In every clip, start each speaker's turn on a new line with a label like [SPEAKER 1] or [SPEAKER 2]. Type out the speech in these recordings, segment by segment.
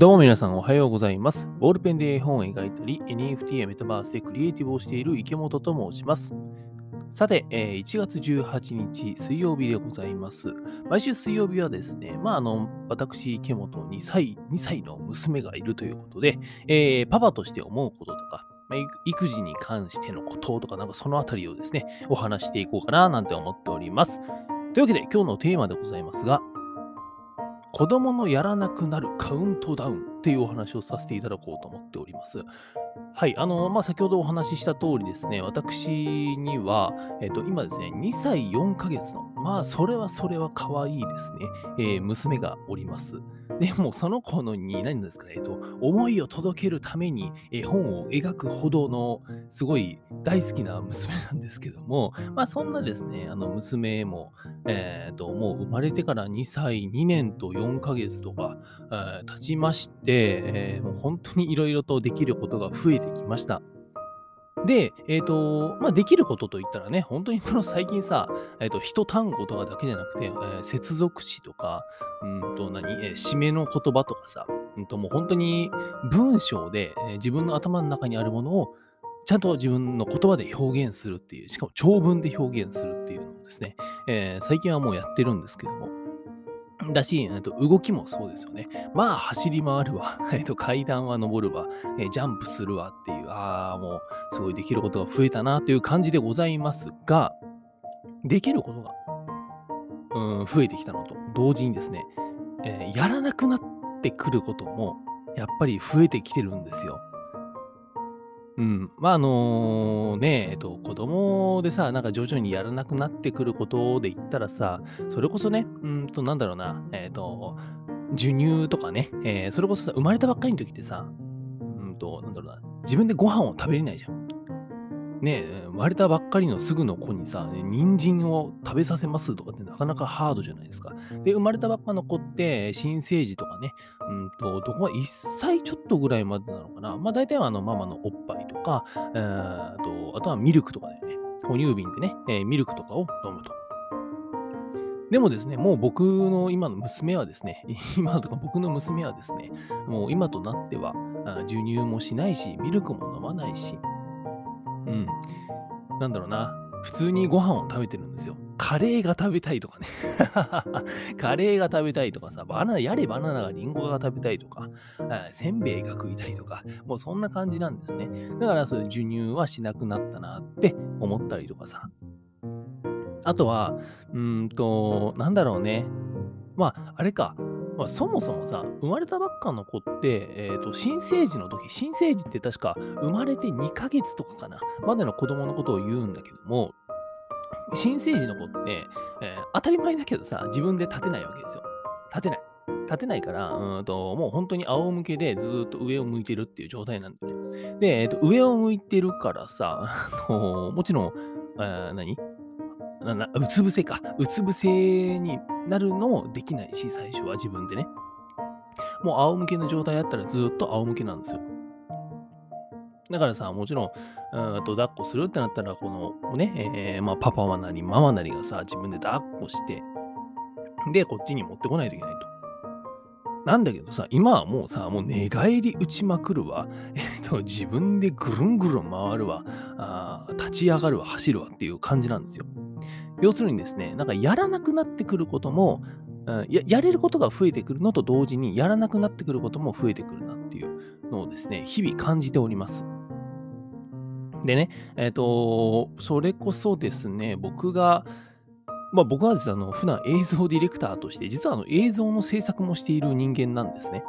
[SPEAKER 1] どうも皆さんおはようございます。ボールペンで絵本を描いたり、NFT やメタバースでクリエイティブをしている池本と申します。さて、え1月18日水曜日でございます。毎週水曜日はですね、まあ、あの、私、池本2歳、2歳の娘がいるということで、えーパパとして思うこととか、まあ育育児に関してのこととか、なんかそのあたりをですね、お話していこうかななんて思っております。というわけで、今日のテーマでございますが、子供のやらなくなるカウントダウン。っていうお話をさせていただこうと思っております。はい、あの、まあ、先ほどお話しした通りですね、私には、えっと、今ですね、2歳4ヶ月の、まあ、それはそれは可愛いですね、えー娘がおります。でも、その子のに、何ですかね、えっと、思いを届けるために絵本を描くほどの、すごい大好きな娘なんですけども、まあ、そんなですね、あの、娘も、えっと、もう生まれてから2歳2年と4ヶ月とか、えー経ちまして、えーもう本当にいろいろとできることが増えてきました。で、えっ、と、まあ、できることといったらね、本当にこの最近さ、えっ、と、一単語とかだけじゃなくて、えー接続詞とか、うんと何、えー締めの言葉とかさ、うんともう本当に文章で、えー自分の頭の中にあるものをちゃんと自分の言葉で表現するっていう、しかも長文で表現するっていうのをですね、えー最近はもうやってるんですけども、だし、えっと動きもそうですよね。まあ、走り回るわ。えっと階段は登るわ。えジャンプするわっていう、ああ、もう、すごいできることが増えたなという感じでございますが、できることが、うん、増えてきたのと同時にですね、えーやらなくなってくることも、やっぱり増えてきてるんですよ。うん。まあ、あのね、えっと、子供でさ、なんか徐々にやらなくなってくることで言ったらさ、それこそね、うんと、なんだろうな、えっと、授乳とかね、えーそれこそさ、生まれたばっかりの時ってさ、うんと、なんだろうな、自分でご飯を食べれないじゃん。ね、生まれたばっかりのすぐの子にさ、人参を食べさせますとかってなかなかハードじゃないですか。で、生まれたばっかの子って、新生児とかね、うんと、どこまで1歳ちょっとぐらいまでなのかな。まあ大体はあのママのおっぱいとか、えーと、あとはミルクとかだよね。哺乳瓶でね、えーミルクとかを飲むと。でもですね、もう僕の今の娘はですね、今とか僕の娘はですね、もう今となっては、授乳もしないし、ミルクも飲まないし、うん。なんだろうな。普通にご飯を食べてるんですよ。カレーが食べたいとかね。カレーが食べたいとかさ、バナナ、やれバナナがリンゴが食べたいとか、せんべいが食いたいとか、もうそんな感じなんですね。だからそう授乳はしなくなったなって思ったりとかさ。あとは、うんと、なんだろうね。まあ、あれか。まあ、そもそもさ、生まれたばっかの子って、えーと、新生児の時、新生児って確か生まれて2ヶ月とかかな、までの子供のことを言うんだけども、新生児の子って、えー当たり前だけどさ、自分で立てないわけですよ。立てない。立てないから、うんと、もう本当に仰向けでずっと上を向いてるっていう状態なんだよね。で、えーと、上を向いてるからさ、もちろん、えー何？ななうつ伏せか。うつ伏せになるのもできないし、最初は自分でね。もう仰向けの状態だったらずっと仰向けなんですよ。だからさ、もちろん、うんと抱っこするってなったら、このね、えーまあ、パパはなり、ママなりがさ、自分で抱っこして、で、こっちに持ってこないといけないと。なんだけどさ、今はもうさ、もう寝返り打ちまくるわ。えっと、自分でぐるんぐるん回るわ。あ立ち上がるわ、走るわっていう感じなんですよ。要するにですね、なんかやらなくなってくることも、うんややれることが増えてくるのと同時に、やらなくなってくることも増えてくるなっていうのをですね、日々感じております。でね、えっ、と、それこそですね、僕が、まあ僕はですね、あの普段映像ディレクターとして、実はあの映像の制作もしている人間なんですね。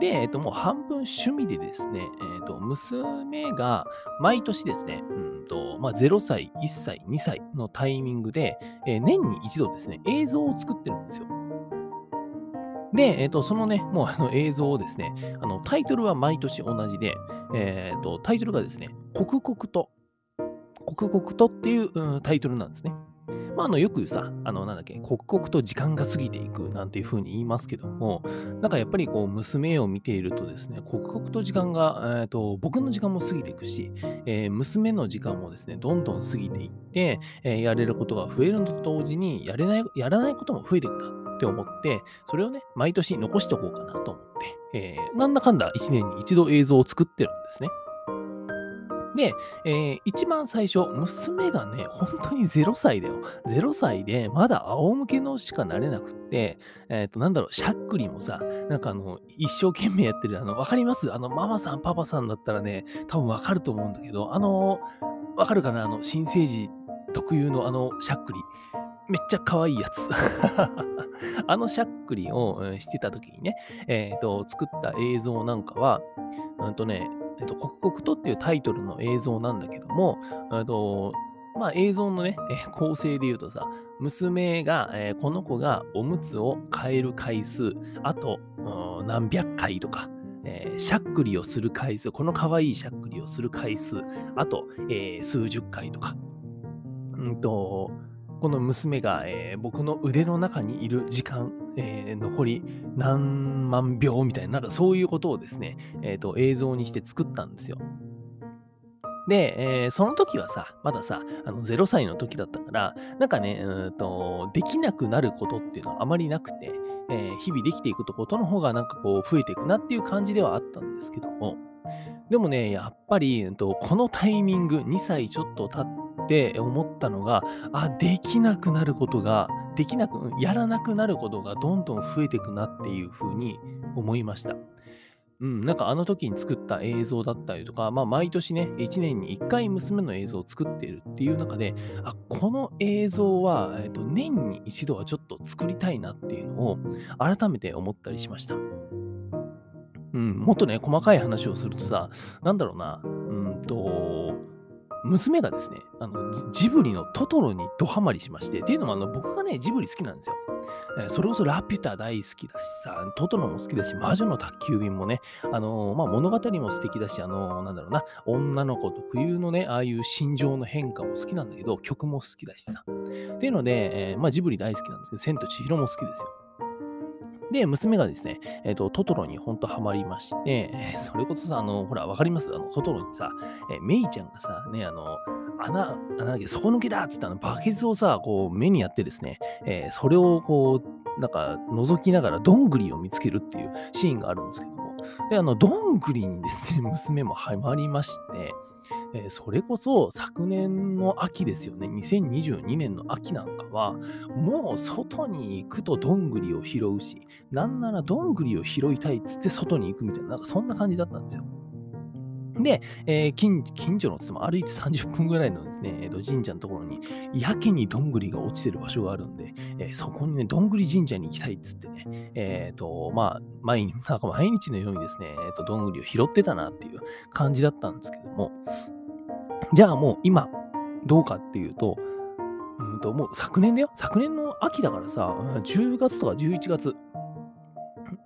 [SPEAKER 1] で、えっ、と、もう半分趣味でですね、えっ、と、娘が毎年ですね、うんと、まあ0歳、1歳、2歳のタイミングで、えー年に一度ですね、映像を作ってるんですよ。で、えっ、と、そのね、もうあの映像をですね、あのタイトルは毎年同じで、えっ、と、タイトルがですね、刻々と、刻々とっていう、うんタイトルなんですね。まあ、あのよくさ、あのなんだっけ、刻々と時間が過ぎていくなんていうふうに言いますけども、なんかやっぱりこう娘を見ているとですね、刻々と時間が、えーと僕の時間も過ぎていくし、えー娘の時間もですね、どんどん過ぎていって、えーやれることが増えるのと同時にやれない、やらないことも増えていくな。って思って、それをね、毎年残しておこうかなと思って、えー、なんだかんだ1年に一度映像を作ってるんですね。で、えー、一番最初、娘がね、本当に0歳だよ。0歳で、まだ仰向けのしかなれなくって、えっ、ー、と、なんだろう、しゃっくりもさ、なんかあの、一生懸命やってる、あの、わかります？あの、ママさん、パパさんだったらね、多分わかると思うんだけど、あの、わかるかな？あの、新生児特有のあの、しゃっくり。めっちゃ可愛いやつ。あのしゃっくりをしてた時にね、えっ、ー、と、作った映像なんかは、うんとね、えっと、刻々とっていうタイトルの映像なんだけども、えっと、まあ映像のね、え構成で言うとさ、娘が、えー、この子がおむつを変える回数、あと、何百回とか、えー、しゃっくりをする回数、この可愛いしゃっくりをする回数、あと、えー、数十回とか、うんと、この娘が、えー、僕の腕の中にいる時間、えー、残り何万秒みたいな、なんかそういうことをですね、えーと、映像にして作ったんですよ。で、えー、その時はさ、まださ、あの0歳の時だったから、なんかね、うんと、できなくなることっていうのはあまりなくて、えー、日々できていくことの方がなんかこう増えていくなっていう感じではあったんですけども、でもね、やっぱり、うんと、このタイミング、2歳ちょっと経って、って思ったのが、あ、できなくなることが、できなく、やらなくなることがどんどん増えていくなっていうふうに思いました。うん、なんかあの時に作った映像だったりとか、まあ毎年ね、1年に1回娘の映像を作っているっていう中で、あ、この映像は、えー、と年に一度はちょっと作りたいなっていうのを改めて思ったりしました。うん、もっとね、細かい話をするとさ、なんだろうな、うんと、娘がですね、あのジブリのトトロにドハマりしまして、っていうのもあの僕がね、ジブリ好きなんですよ。えそれこそラピュタ大好きだしさ、トトロも好きだし、魔女の宅急便もね、あのー、まあ、物語も素敵だし、あのー、なんだろうな、女の子特有のね、ああいう心情の変化も好きなんだけど、曲も好きだしさ。っていうので、えー、まあ、ジブリ大好きなんですけど、千と千尋も好きですよ。で、娘がですね、えっ、ー、と、トトロにほんとハマりまして、それこそさ、あの、ほら、わかります？あの、トトロにさ、えー、メイちゃんがさ、ね、あの、穴、穴だけ、底抜けだっつってあの、バケツをさ、こう、目にやってですね、えー、それをこう、なんか、覗きながら、どんぐりを見つけるっていうシーンがあるんですけども、で、あの、どんぐりにですね、娘もハマりまして、え、それこそ昨年の秋ですよね、2022年の秋なんかは、もう外に行くとどんぐりを拾うし、なんならどんぐりを拾いたいっつって外に行くみたいな、なんかそんな感じだったんですよ。で、えー、近所のつも歩いて30分ぐらいのですね、えー、と神社のところに、やけにどんぐりが落ちてる場所があるんで、えー、そこにね、どんぐり神社に行きたいっつってね、えっ、ー、と、まあ、毎 なんか毎日のようにですね、えーと、どんぐりを拾ってたなっていう感じだったんですけども、じゃあもう今、どうかっていうと、うんと、もう昨年だよ。昨年の秋だからさ、10月とか11月、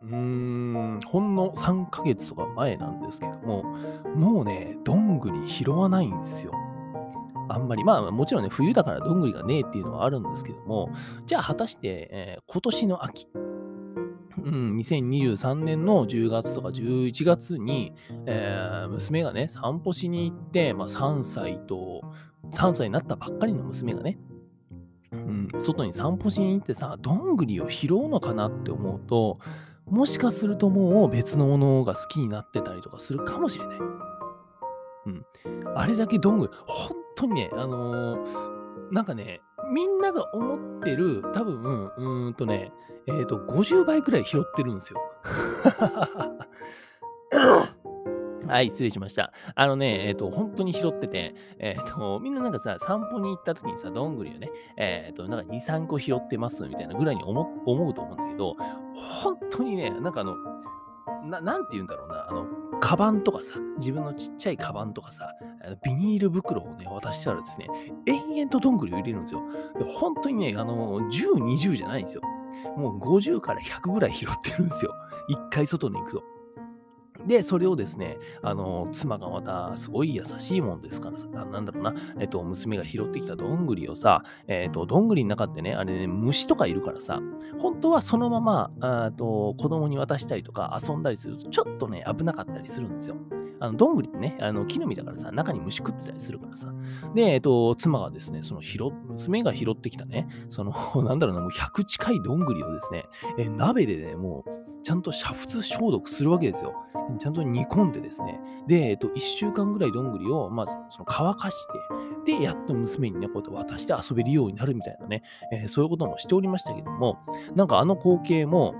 [SPEAKER 1] うーん、ほんの3ヶ月とか前なんですけども、もうね、どんぐり拾わないんですよ。あんまり、まあもちろんね、冬だからどんぐりがねえっていうのはあるんですけども、じゃあ果たして、えー、今年の秋、うん、2023年の10月とか11月に、えー、娘がね、散歩しに行って、まあ、3歳と、3歳になったばっかりの娘がね、うん、外に散歩しに行ってさ、どんぐりを拾うのかなって思うと、もしかするともう別のものが好きになってたりとかするかもしれない。うん。あれだけどんぐり、本当にね、あのー、なんかね、みんなが思ってる、多分、うんとね、えっ、ー、と、50倍くらい拾ってるんですよ。はい、失礼しました。あのね、えっ、ー、と、本当に拾ってて、えっ、ー、と、みんななんかさ、散歩に行った時にさ、どんぐりをね、えっ、ー、と、なんか2、3個拾ってますみたいなぐらいに思思うと思うんだけど、本当にね、なんかあの、ななんて言うんだろうな、あの、カバンとかさ、自分のちっちゃいカバンとかさ、ビニール袋をね、渡したらですね、延々とどんぐりを入れるんですよ。で本当にね、あの、10、20じゃないんですよ。もう50から100ぐらい拾ってるんですよ。一回外に行くと。で、それをですね、あの、妻がまたすごい優しいもんですからさ、なんだろうな、えっと、娘が拾ってきたどんぐりをさ、えっと、どんぐりの中ってね、あれね、虫とかいるからさ、本当はそのまま、あと子供に渡したりとか遊んだりすると、ちょっとね、危なかったりするんですよ。あの、どんぐりってね、あの、木の実だからさ、中に虫食ってたりするからさ。で、えっと、妻がですね、その拾、娘が拾ってきたね、その、なんだろうな、もう100近いどんぐりをですね、え鍋でね、もう、ちゃんと煮沸消毒するわけですよ。ちゃんと煮込んでですね。で、えっと、1週間ぐらいどんぐりを、まず、その乾かして、で、やっと娘にね、こうやって渡して遊べるようになるみたいなね、えー、そういうこともしておりましたけども、なんかあの光景も、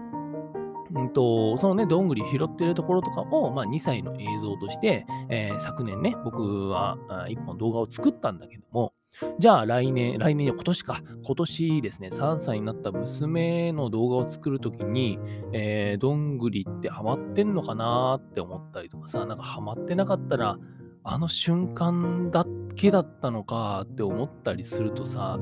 [SPEAKER 1] んと、そのね、どんぐり拾ってるところとかを、まあ、2歳の映像として、えー、昨年ね、僕は1本動画を作ったんだけども、じゃあ来年、来年、今年か、今年ですね、3歳になった娘の動画を作るときに、えー、どんぐりってハマってんのかなって思ったりとかさ、なんかハマってなかったら、あの瞬間だけだったのかって思ったりするとさ、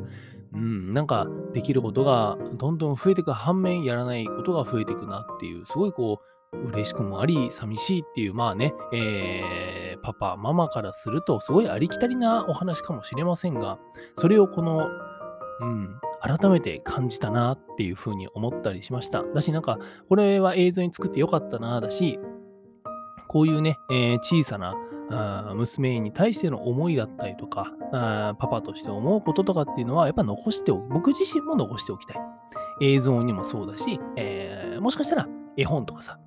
[SPEAKER 1] うん、なんかできることがどんどん増えていく反面やらないことが増えていくなっていう、すごいこう、嬉しくもあり、寂しいっていう、まあね、えー、パパ、ママからすると、すごいありきたりなお話かもしれませんが、それをこの、うん、改めて感じたなっていうふうに思ったりしました。だし、なんか、これは映像に作ってよかったな、だし、こういうね、えー、小さなあ娘に対しての思いだったりとかあ、パパとして思うこととかっていうのは、やっぱ残しておく。僕自身も残しておきたい。映像にもそうだし、えー、もしかしたら絵本とかさ、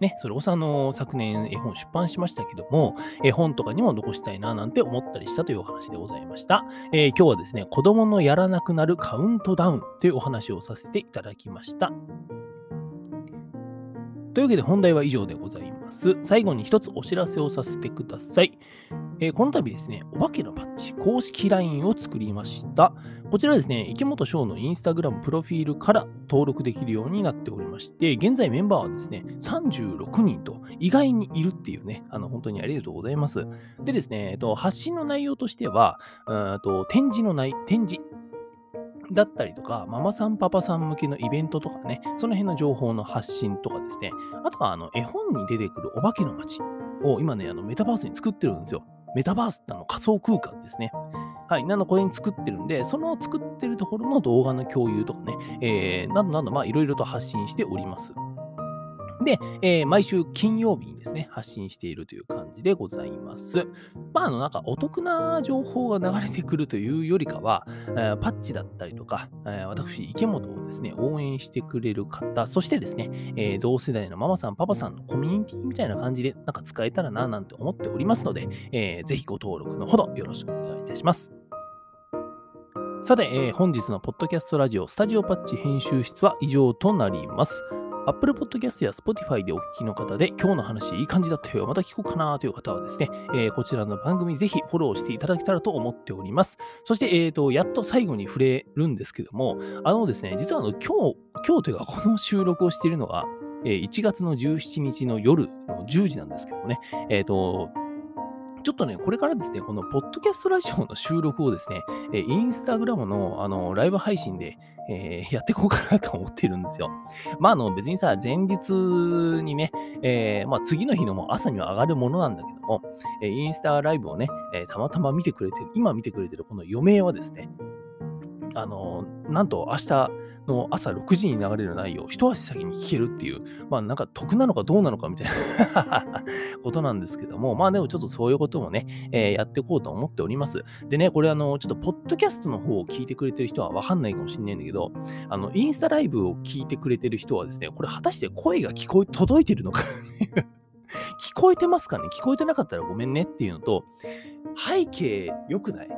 [SPEAKER 1] ね、それこそあの、昨年絵本出版しましたけども、絵本とかにも残したいななんて思ったりしたというお話でございました。えー、今日はですね、子供のやらなくなるカウントダウンというお話をさせていただきました。というわけで本題は以上でございます。最後に一つお知らせをさせてください。えー、この度ですね、お化けのパッチ公式 LINE を作りました。こちらですね、池本翔のインスタグラムプロフィールから登録できるようになっておりまして、現在メンバーはですね、36人と意外にいるっていうね、あの本当にありがとうございます。でですね、えっと、発信の内容としては、うんと展示の内、展示、だったりとか、ママさん、パパさん向けのイベントとかね、その辺の情報の発信とかですね、あとはあの絵本に出てくるお化けの街を今ね、あのメタバースに作ってるんですよ。メタバースってあの仮想空間ですね。はい。なのこれに作ってるんで、その作ってるところの動画の共有とかね、えー、などなど、まあ、いろいろと発信しております。で、えー、毎週金曜日にですね、発信しているという感じでございます。まあ、あの、なんかお得な情報が流れてくるというよりかは、えー、パッチだったりとか、えー、私、池本をですね、応援してくれる方、そしてですね、えー、同世代のママさん、パパさんのコミュニティみたいな感じで、なんか使えたらな、なんて思っておりますので、えー、ぜひご登録のほどよろしくお願いいたします。さて、えー、本日のポッドキャストラジオスタジオパッチ編集室は以上となります。Apple Podcast や Spotify でお聞きの方で、今日の話いい感じだったよ、また聞こうかなという方はですね、えー、こちらの番組ぜひフォローしていただけたらと思っております。そして、えーと、やっと最後に触れるんですけども、あのですね、実はあの今日、今日というかこの収録をしているのは、えー、1月の17日の夜の10時なんですけどもね、えっ、ー、と、ちょっとね、これからですね、このポッドキャストラジオの収録をですね、えインスタグラムのあのライブ配信で、えー、やっていこうかなと思っているんですよ。まあ、あの、別にさ、前日にね、えー、まあ、次の日のも朝には上がるものなんだけども、え、インスタライブをね、えたまたま見てくれてる、今見てくれてるこの余命はですね、あのなんと明日、の朝6時に流れる内容を一足先に聞けるっていう、まあなんか得なのかどうなのかみたいな ことなんですけども、まあでもちょっとそういうこともね、えー、やっていこうと思っております。でね、これあの、ちょっとポッドキャストの方を聞いてくれてる人はわかんないかもしれないんだけど、あの、インスタライブを聞いてくれてる人はですね、これ果たして声が聞こえ、届いてるのか 聞こえてますかね？聞こえてなかったらごめんねっていうのと、背景良くない？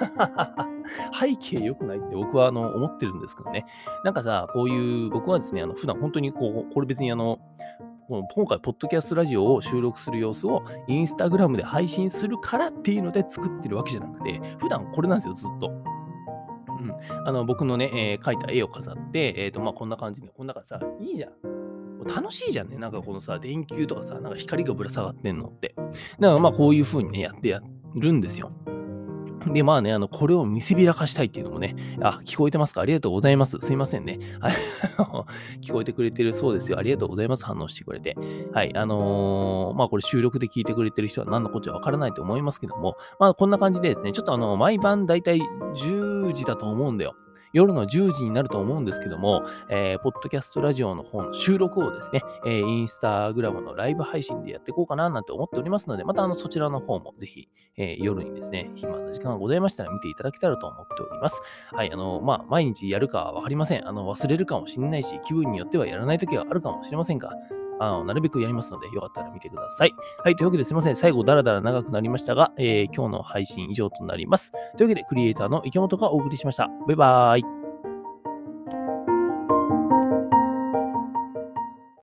[SPEAKER 1] 背景良くないって僕はあの思ってるんですけどね。なんかさ、こういう、僕はですね、あの普段本当にこう、これ別にあの、今回、ポッドキャストラジオを収録する様子をインスタグラムで配信するからっていうので作ってるわけじゃなくて、普段これなんですよ、ずっと。うん、あの僕のね、えー、描いた絵を飾って、えーとまあ、こんな感じで、こんなからさ、いいじゃん。楽しいじゃんね。なんかこのさ、電球とかさ、なんか光がぶら下がってんのって。だからまあこういう風にね、やってやるんですよ。で、まあね、あの、これを見せびらかしたいっていうのもね、あ、聞こえてますか？ありがとうございます。すいませんね。聞こえてくれてるそうですよ。ありがとうございます。反応してくれて。はい。あのー、まあこれ収録で聞いてくれてる人は何のこっちゃわからないと思いますけども、まあこんな感じでですね、ちょっとあの、毎晩だいたい10時だと思うんだよ。夜の10時になると思うんですけども、えー、ポッドキャストラジオの方の収録をですね、えー、インスタグラムのライブ配信でやっていこうかななんて思っておりますので、またあのそちらの方もぜひ、えー、夜にですね、暇な時間がございましたら見ていただけたらと思っております。はい、あの、まあ、毎日やるかはわかりません。あの、忘れるかもしれないし、気分によってはやらない時があるかもしれませんが、あのなるべくやりますので、よかったら見てください。はい、というわけですいません。最後、だらだら長くなりましたが、えー、今日の配信以上となります。というわけで、クリエイターの池本がお送りしました。バイバーイ。